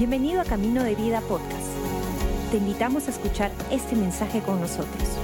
Bienvenido a Camino de Vida Podcast. Te invitamos a escuchar este mensaje con nosotros.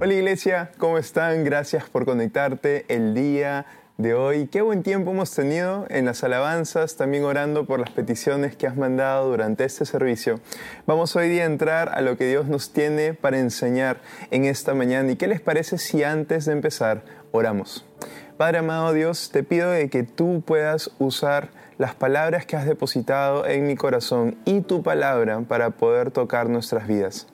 Hola iglesia, ¿cómo están? Gracias por conectarte el día de hoy. Qué buen tiempo hemos tenido en las alabanzas, también orando por las peticiones que has mandado durante este servicio. Vamos hoy día a entrar a lo que Dios nos tiene para enseñar en esta mañana. ¿Y qué les parece si antes de empezar oramos? Padre amado Dios, te pido de que tú puedas usar las palabras que has depositado en mi corazón y tu palabra para poder tocar nuestras vidas.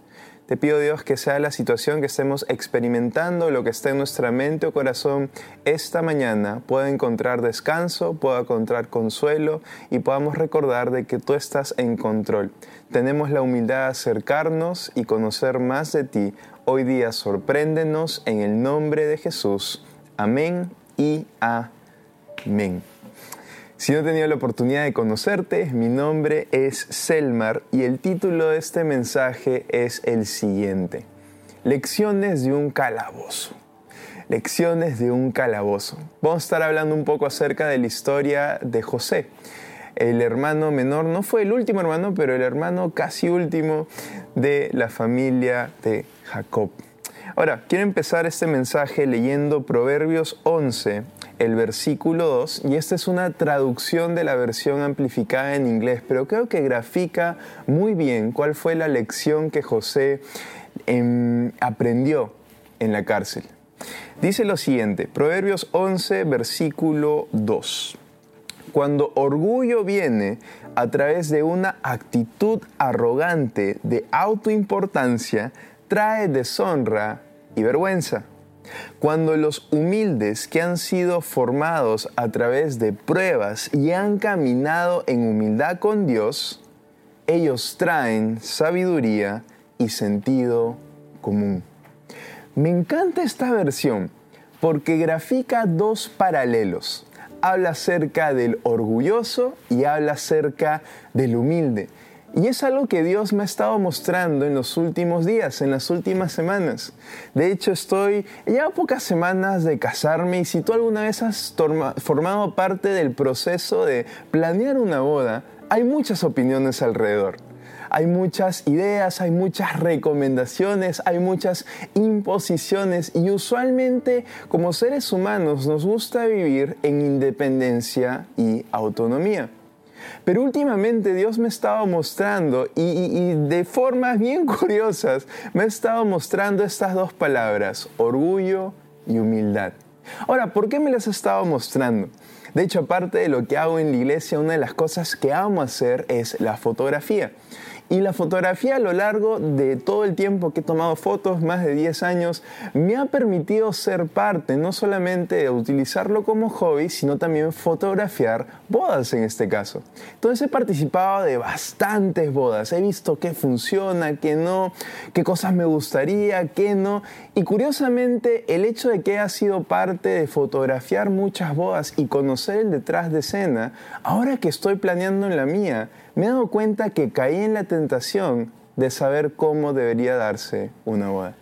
Te pido Dios que sea la situación que estemos experimentando, lo que está en nuestra mente o corazón esta mañana, pueda encontrar descanso, pueda encontrar consuelo y podamos recordar de que tú estás en control. Tenemos la humildad de acercarnos y conocer más de ti. Hoy día sorpréndenos en el nombre de Jesús. Amén y amén. Si no he tenido la oportunidad de conocerte, mi nombre es Selmar y el título de este mensaje es el siguiente. Lecciones de un calabozo. Lecciones de un calabozo. Vamos a estar hablando un poco acerca de la historia de José. El hermano menor no fue el último hermano, pero el hermano casi último de la familia de Jacob. Ahora, quiero empezar este mensaje leyendo Proverbios 11, el versículo 2, y esta es una traducción de la versión amplificada en inglés, pero creo que grafica muy bien cuál fue la lección que José em, aprendió en la cárcel. Dice lo siguiente, Proverbios 11, versículo 2. Cuando orgullo viene a través de una actitud arrogante de autoimportancia, trae deshonra y vergüenza. Cuando los humildes que han sido formados a través de pruebas y han caminado en humildad con Dios, ellos traen sabiduría y sentido común. Me encanta esta versión porque grafica dos paralelos. Habla acerca del orgulloso y habla acerca del humilde. Y es algo que Dios me ha estado mostrando en los últimos días, en las últimas semanas. De hecho, estoy ya pocas semanas de casarme y si tú alguna vez has formado parte del proceso de planear una boda, hay muchas opiniones alrededor. Hay muchas ideas, hay muchas recomendaciones, hay muchas imposiciones y usualmente como seres humanos nos gusta vivir en independencia y autonomía. Pero últimamente Dios me ha estado mostrando y, de formas bien curiosas me ha estado mostrando estas dos palabras, orgullo y humildad. Ahora, ¿por qué me las ha estado mostrando? De hecho, aparte de lo que hago en la iglesia, una de las cosas que amo hacer es la fotografía. Y la fotografía a lo largo de todo el tiempo que he tomado fotos, más de 10 años, me ha permitido ser parte no solamente de utilizarlo como hobby, sino también fotografiar bodas en este caso. Entonces he participado de bastantes bodas, he visto qué funciona, qué no, qué cosas me gustaría, qué no. Y curiosamente el hecho de que haya sido parte de fotografiar muchas bodas y conocer el detrás de escena, ahora que estoy planeando en la mía, me he dado cuenta que caí en la tentación de saber cómo debería darse una boda.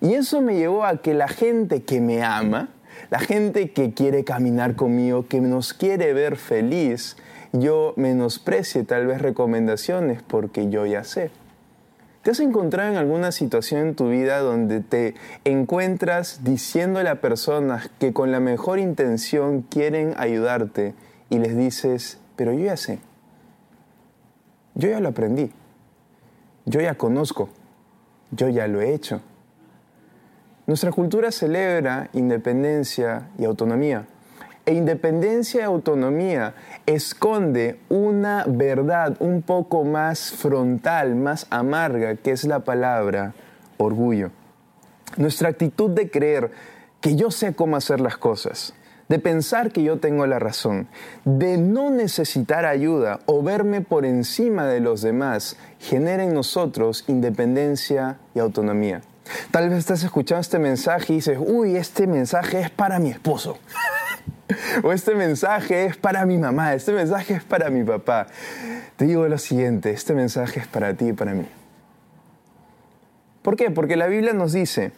Y eso me llevó a que la gente que me ama, la gente que quiere caminar conmigo, que nos quiere ver feliz, yo menosprecie tal vez recomendaciones porque yo ya sé. ¿Te has encontrado en alguna situación en tu vida donde te encuentras diciéndole a personas que con la mejor intención quieren ayudarte y les dices, pero yo ya sé? Yo ya lo aprendí. Yo ya conozco. Yo ya lo he hecho. Nuestra cultura celebra independencia y autonomía. E independencia y autonomía esconde una verdad un poco más frontal, más amarga, que es la palabra orgullo. Nuestra actitud de creer que yo sé cómo hacer las cosas, de pensar que yo tengo la razón, de no necesitar ayuda o verme por encima de los demás, genera en nosotros independencia y autonomía. Tal vez estás escuchando este mensaje y dices, uy, este mensaje es para mi esposo. o este mensaje es para mi mamá, este mensaje es para mi papá. Te digo lo siguiente, este mensaje es para ti y para mí. ¿Por qué? Porque la Biblia nos dice,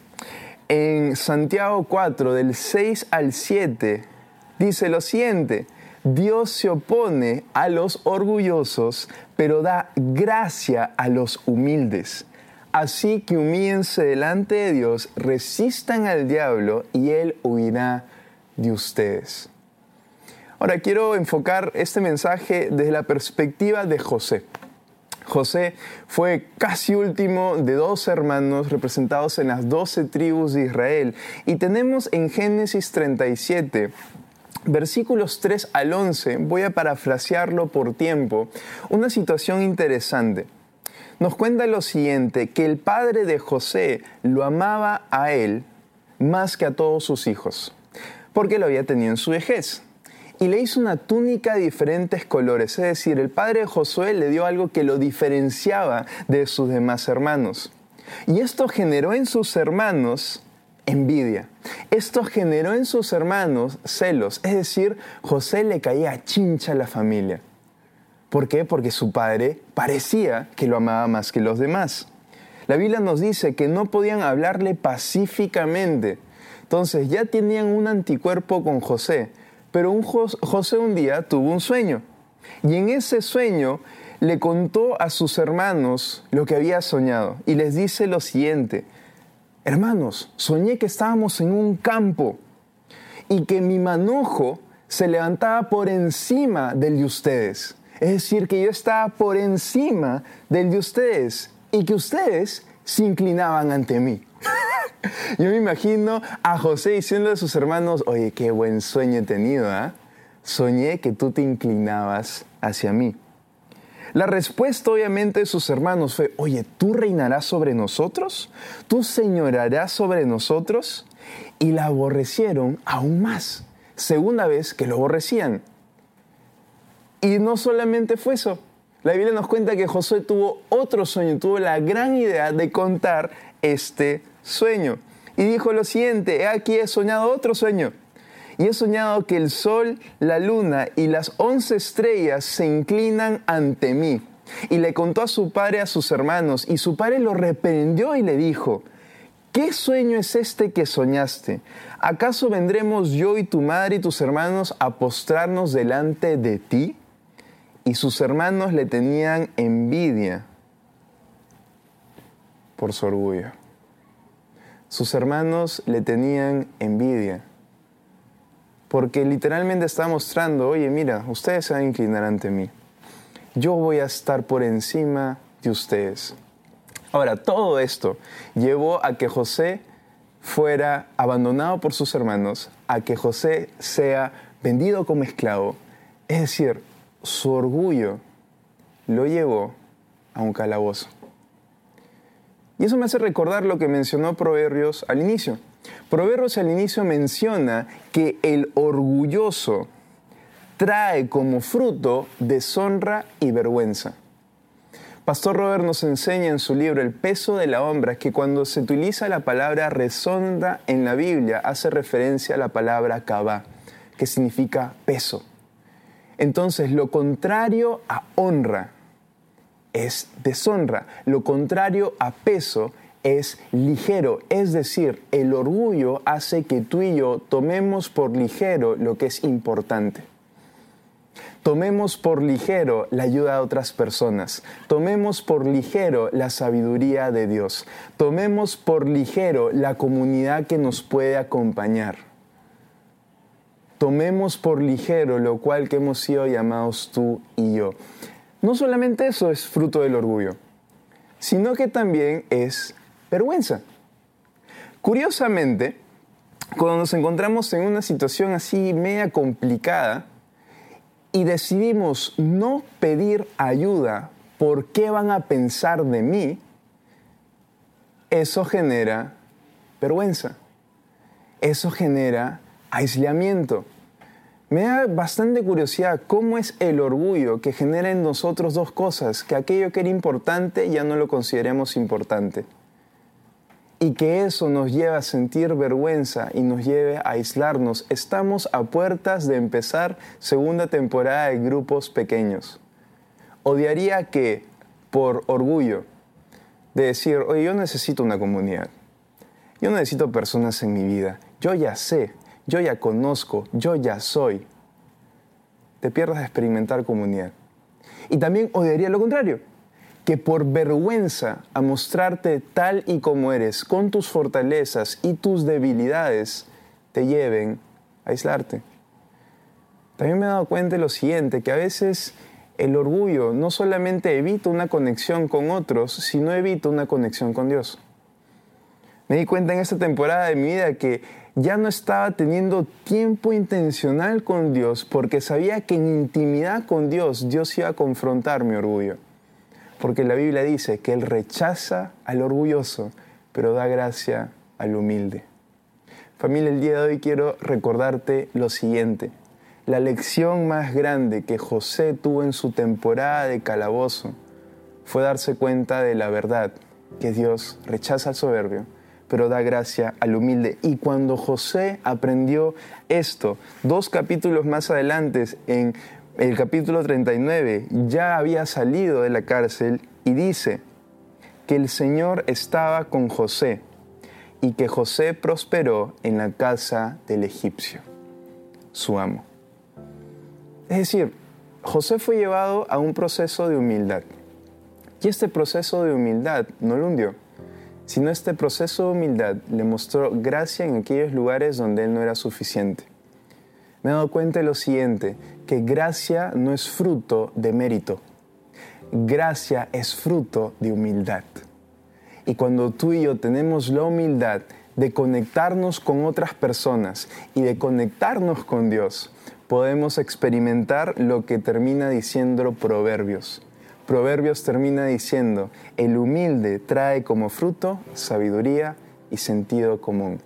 en Santiago 4, del 6 al 7, dice lo siguiente, Dios se opone a los orgullosos, pero da gracia a los humildes. Así que humíense delante de Dios, resistan al diablo y él huirá de ustedes. Ahora quiero enfocar este mensaje desde la perspectiva de José. José fue casi último de dos hermanos representados en las doce tribus de Israel. Y tenemos en Génesis 37 versículos 3 al 11, voy a parafrasearlo por tiempo, una situación interesante. Nos cuenta lo siguiente, que el padre de José lo amaba a él más que a todos sus hijos, porque lo había tenido en su vejez. Y le hizo una túnica de diferentes colores, es decir, el padre de Josué le dio algo que lo diferenciaba de sus demás hermanos. Y esto generó en sus hermanos envidia. Esto generó en sus hermanos celos, es decir, José le caía chincha a la familia. ¿Por qué? Porque su padre parecía que lo amaba más que los demás. La Biblia nos dice que no podían hablarle pacíficamente. Entonces ya tenían un anticuerpo con José, pero un José un día tuvo un sueño. Y en ese sueño le contó a sus hermanos lo que había soñado y les dice lo siguiente, Hermanos, soñé que estábamos en un campo y que mi manojo se levantaba por encima del de ustedes. Es decir, que yo estaba por encima del de ustedes y que ustedes se inclinaban ante mí. yo me imagino a José diciendo a sus hermanos, oye, qué buen sueño he tenido, ¿ah? Soñé que tú te inclinabas hacia mí. La respuesta obviamente de sus hermanos fue, oye, ¿tú reinarás sobre nosotros? ¿Tú señorarás sobre nosotros? Y la aborrecieron aún más. Segunda vez que lo aborrecían. Y no solamente fue eso. La Biblia nos cuenta que Josué tuvo otro sueño, tuvo la gran idea de contar este sueño. Y dijo lo siguiente, he aquí he soñado otro sueño y he soñado que el sol, la luna y las once estrellas se inclinan ante mí. Y le contó a su padre, a sus hermanos, y su padre lo reprendió y le dijo, ¿qué sueño es este que soñaste? ¿Acaso vendremos yo y tu madre y tus hermanos a postrarnos delante de ti? Y sus hermanos le tenían envidia por su orgullo. Sus hermanos le tenían envidia porque literalmente está mostrando, oye, mira, ustedes se van a inclinar ante mí. Yo voy a estar por encima de ustedes. Ahora, todo esto llevó a que José fuera abandonado por sus hermanos, a que José sea vendido como esclavo. Es decir, su orgullo lo llevó a un calabozo. Y eso me hace recordar lo que mencionó Proverbios al inicio. Proverbios al inicio menciona que el orgulloso trae como fruto deshonra y vergüenza. Pastor Robert nos enseña en su libro El peso de la honra que cuando se utiliza la palabra resonda en la Biblia hace referencia a la palabra kaba, que significa peso. Entonces, lo contrario a honra es deshonra, lo contrario a peso es ligero, es decir, el orgullo hace que tú y yo tomemos por ligero lo que es importante. Tomemos por ligero la ayuda de otras personas. Tomemos por ligero la sabiduría de Dios. Tomemos por ligero la comunidad que nos puede acompañar. Tomemos por ligero lo cual que hemos sido llamados tú y yo. No solamente eso es fruto del orgullo, sino que también es vergüenza. Curiosamente, cuando nos encontramos en una situación así media complicada y decidimos no pedir ayuda, ¿por qué van a pensar de mí? Eso genera vergüenza. Eso genera aislamiento. Me da bastante curiosidad cómo es el orgullo que genera en nosotros dos cosas, que aquello que era importante ya no lo consideremos importante y que eso nos lleve a sentir vergüenza y nos lleve a aislarnos. Estamos a puertas de empezar segunda temporada de grupos pequeños. Odiaría que, por orgullo, de decir, oye, yo necesito una comunidad, yo necesito personas en mi vida, yo ya sé, yo ya conozco, yo ya soy, te pierdas de experimentar comunidad. Y también odiaría lo contrario, que por vergüenza a mostrarte tal y como eres, con tus fortalezas y tus debilidades, te lleven a aislarte. También me he dado cuenta de lo siguiente, que a veces el orgullo no solamente evita una conexión con otros, sino evita una conexión con Dios. Me di cuenta en esta temporada de mi vida que ya no estaba teniendo tiempo intencional con Dios porque sabía que en intimidad con Dios Dios iba a confrontar mi orgullo. Porque la Biblia dice que Él rechaza al orgulloso, pero da gracia al humilde. Familia, el día de hoy quiero recordarte lo siguiente. La lección más grande que José tuvo en su temporada de calabozo fue darse cuenta de la verdad, que Dios rechaza al soberbio, pero da gracia al humilde. Y cuando José aprendió esto, dos capítulos más adelante, en el capítulo 39, ya había salido de la cárcel y dice que el Señor estaba con José y que José prosperó en la casa del egipcio, su amo. Es decir, José fue llevado a un proceso de humildad. Y este proceso de humildad no lo hundió, sino este proceso de humildad le mostró gracia en aquellos lugares donde él no era suficiente. Me he dado cuenta de lo siguiente, que gracia no es fruto de mérito, gracia es fruto de humildad. Y cuando tú y yo tenemos la humildad de conectarnos con otras personas y de conectarnos con Dios, podemos experimentar lo que termina diciendo Proverbios. Proverbios termina diciendo, el humilde trae como fruto sabiduría y sentido común.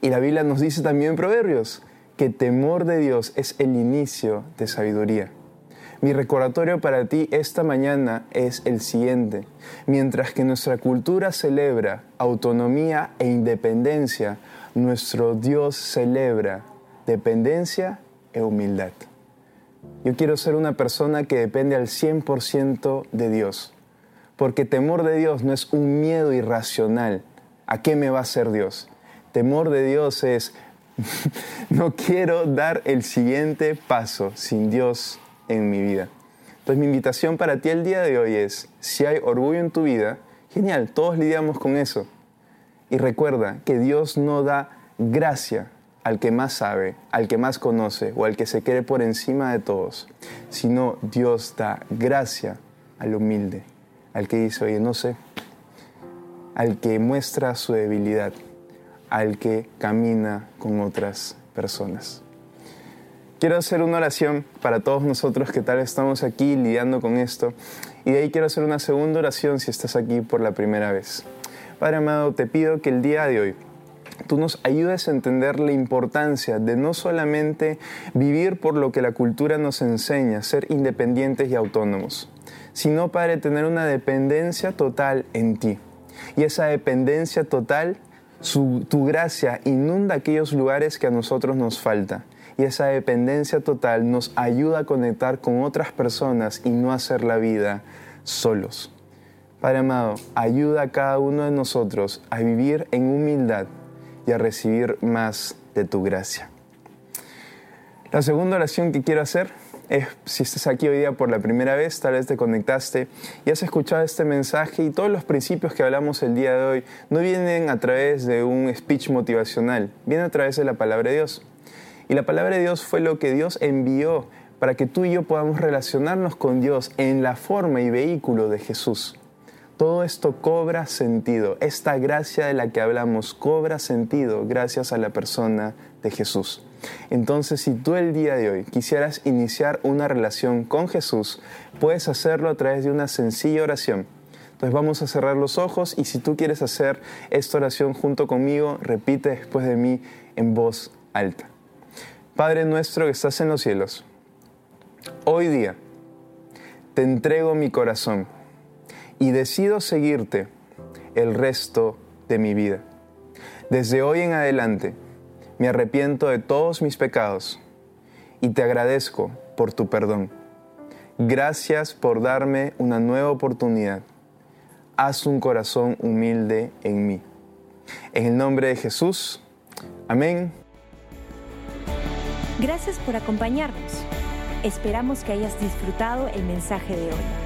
Y la Biblia nos dice también en Proverbios que temor de Dios es el inicio de sabiduría. Mi recordatorio para ti esta mañana es el siguiente. Mientras que nuestra cultura celebra autonomía e independencia, nuestro Dios celebra dependencia e humildad. Yo quiero ser una persona que depende al 100% de Dios, porque temor de Dios no es un miedo irracional. ¿A qué me va a hacer Dios? Temor de Dios es, no quiero dar el siguiente paso sin Dios en mi vida. Entonces mi invitación para ti el día de hoy es, si hay orgullo en tu vida, genial, todos lidiamos con eso. Y recuerda que Dios no da gracia al que más sabe, al que más conoce o al que se cree por encima de todos, sino Dios da gracia al humilde, al que dice, oye, no sé, al que muestra su debilidad, al que camina con otras personas. Quiero hacer una oración para todos nosotros que tal estamos aquí lidiando con esto y de ahí quiero hacer una segunda oración si estás aquí por la primera vez. Padre amado, te pido que el día de hoy tú nos ayudes a entender la importancia de no solamente vivir por lo que la cultura nos enseña, ser independientes y autónomos, sino, Padre, tener una dependencia total en ti. Y esa dependencia total, tu gracia inunda aquellos lugares que a nosotros nos falta. Y esa dependencia total nos ayuda a conectar con otras personas y no hacer la vida solos. Padre amado, ayuda a cada uno de nosotros a vivir en humildad y a recibir más de tu gracia. La segunda oración que quiero hacer es, si estás aquí hoy día por la primera vez, tal vez te conectaste y has escuchado este mensaje y todos los principios que hablamos el día de hoy no vienen a través de un speech motivacional, vienen a través de la palabra de Dios. Y la palabra de Dios fue lo que Dios envió para que tú y yo podamos relacionarnos con Dios en la forma y vehículo de Jesús. Todo esto cobra sentido. Esta gracia de la que hablamos cobra sentido gracias a la persona de Jesús. Entonces, si tú el día de hoy quisieras iniciar una relación con Jesús, puedes hacerlo a través de una sencilla oración. Entonces vamos a cerrar los ojos y si tú quieres hacer esta oración junto conmigo, repite después de mí en voz alta. Padre nuestro que estás en los cielos, hoy día te entrego mi corazón y decido seguirte el resto de mi vida. Desde hoy en adelante me arrepiento de todos mis pecados y te agradezco por tu perdón. Gracias por darme una nueva oportunidad. Haz un corazón humilde en mí. En el nombre de Jesús. Amén Gracias por acompañarnos. Esperamos que hayas disfrutado el mensaje de hoy.